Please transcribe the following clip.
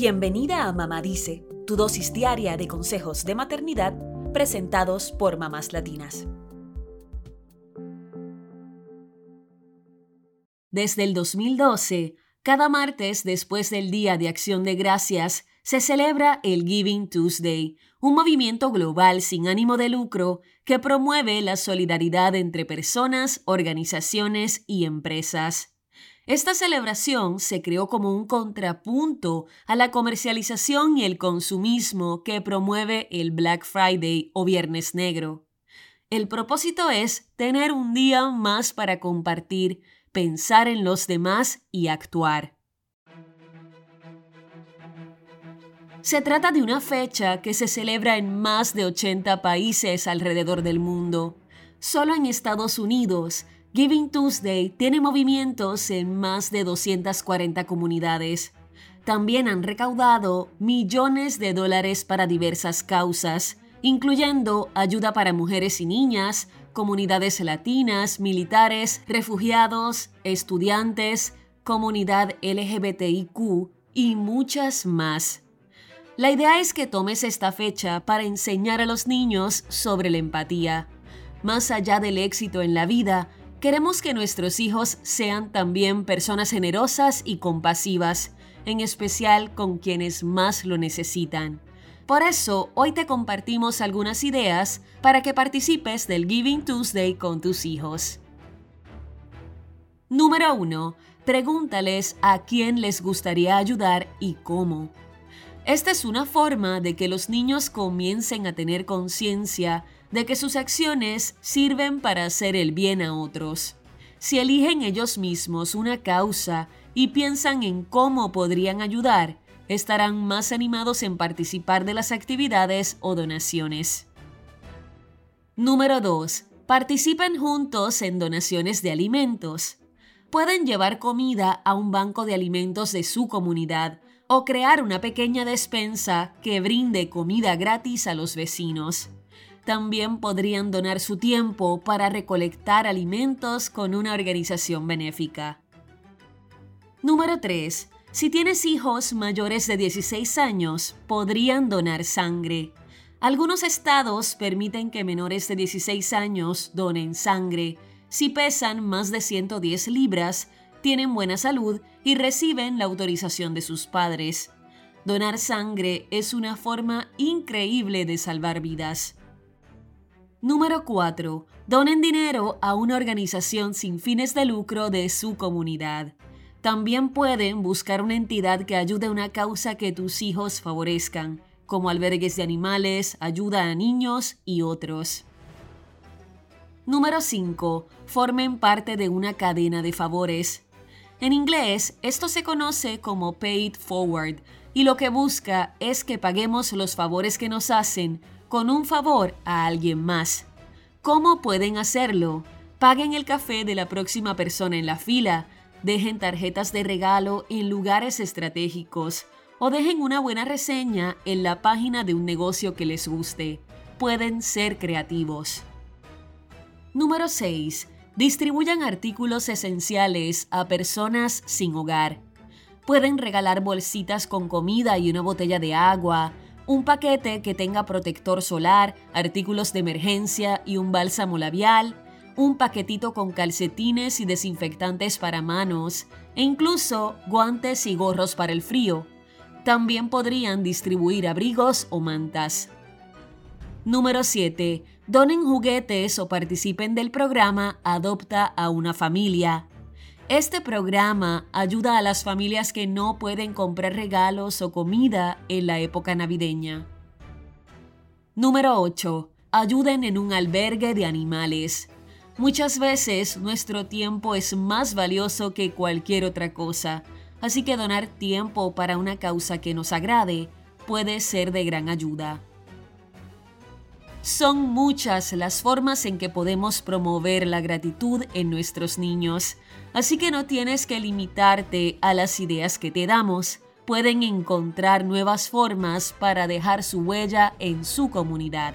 Bienvenida a Mamá Dice, tu dosis diaria de consejos de maternidad presentados por mamás latinas. Desde el 2012, cada martes después del Día de Acción de Gracias, se celebra el Giving Tuesday, un movimiento global sin ánimo de lucro que promueve la solidaridad entre personas, organizaciones y empresas. Esta celebración se creó como un contrapunto a la comercialización y el consumismo que promueve el Black Friday o Viernes Negro. El propósito es tener un día más para compartir, pensar en los demás y actuar. Se trata de una fecha que se celebra en más de 80 países alrededor del mundo. Solo en Estados Unidos, Giving Tuesday tiene movimientos en más de 240 comunidades. También han recaudado millones de dólares para diversas causas, incluyendo ayuda para mujeres y niñas, comunidades latinas, militares, refugiados, estudiantes, comunidad LGBTIQ y muchas más. La idea es que tomes esta fecha para enseñar a los niños sobre la empatía. Más allá del éxito en la vida, queremos que nuestros hijos sean también personas generosas y compasivas, en especial con quienes más lo necesitan. Por eso, hoy te compartimos algunas ideas para que participes del Giving Tuesday con tus hijos. Número 1. Pregúntales a quién les gustaría ayudar y cómo. Esta es una forma de que los niños comiencen a tener conciencia de que sus acciones sirven para hacer el bien a otros. Si eligen ellos mismos una causa y piensan en cómo podrían ayudar, estarán más animados en participar de las actividades o donaciones. Número 2. Participen juntos en donaciones de alimentos. Pueden llevar comida a un banco de alimentos de su comunidad o crear una pequeña despensa que brinde comida gratis a los vecinos. También podrían donar su tiempo para recolectar alimentos con una organización benéfica. Número 3. Si tienes hijos mayores de 16 años, podrían donar sangre. Algunos estados permiten que menores de 16 años donen sangre si pesan más de 110 libras tienen buena salud y reciben la autorización de sus padres. Donar sangre es una forma increíble de salvar vidas. Número 4. Donen dinero a una organización sin fines de lucro de su comunidad. También pueden buscar una entidad que ayude a una causa que tus hijos favorezcan, como albergues de animales, ayuda a niños y otros. Número 5. Formen parte de una cadena de favores. En inglés, esto se conoce como paid forward y lo que busca es que paguemos los favores que nos hacen con un favor a alguien más. ¿Cómo pueden hacerlo? Paguen el café de la próxima persona en la fila, dejen tarjetas de regalo en lugares estratégicos o dejen una buena reseña en la página de un negocio que les guste. Pueden ser creativos. Número 6 distribuyan artículos esenciales a personas sin hogar. Pueden regalar bolsitas con comida y una botella de agua, un paquete que tenga protector solar, artículos de emergencia y un bálsamo labial, un paquetito con calcetines y desinfectantes para manos, e incluso guantes y gorros para el frío. También podrían distribuir abrigos o mantas. Número 7. Donen juguetes o participen del programa Adopta a una familia. Este programa ayuda a las familias que no pueden comprar regalos o comida en la época navideña. Número 8. Ayuden en un albergue de animales. Muchas veces nuestro tiempo es más valioso que cualquier otra cosa, así que donar tiempo para una causa que nos agrade puede ser de gran ayuda. Son muchas las formas en que podemos promover la gratitud en nuestros niños, así que no tienes que limitarte a las ideas que te damos. Pueden encontrar nuevas formas para dejar su huella en su comunidad.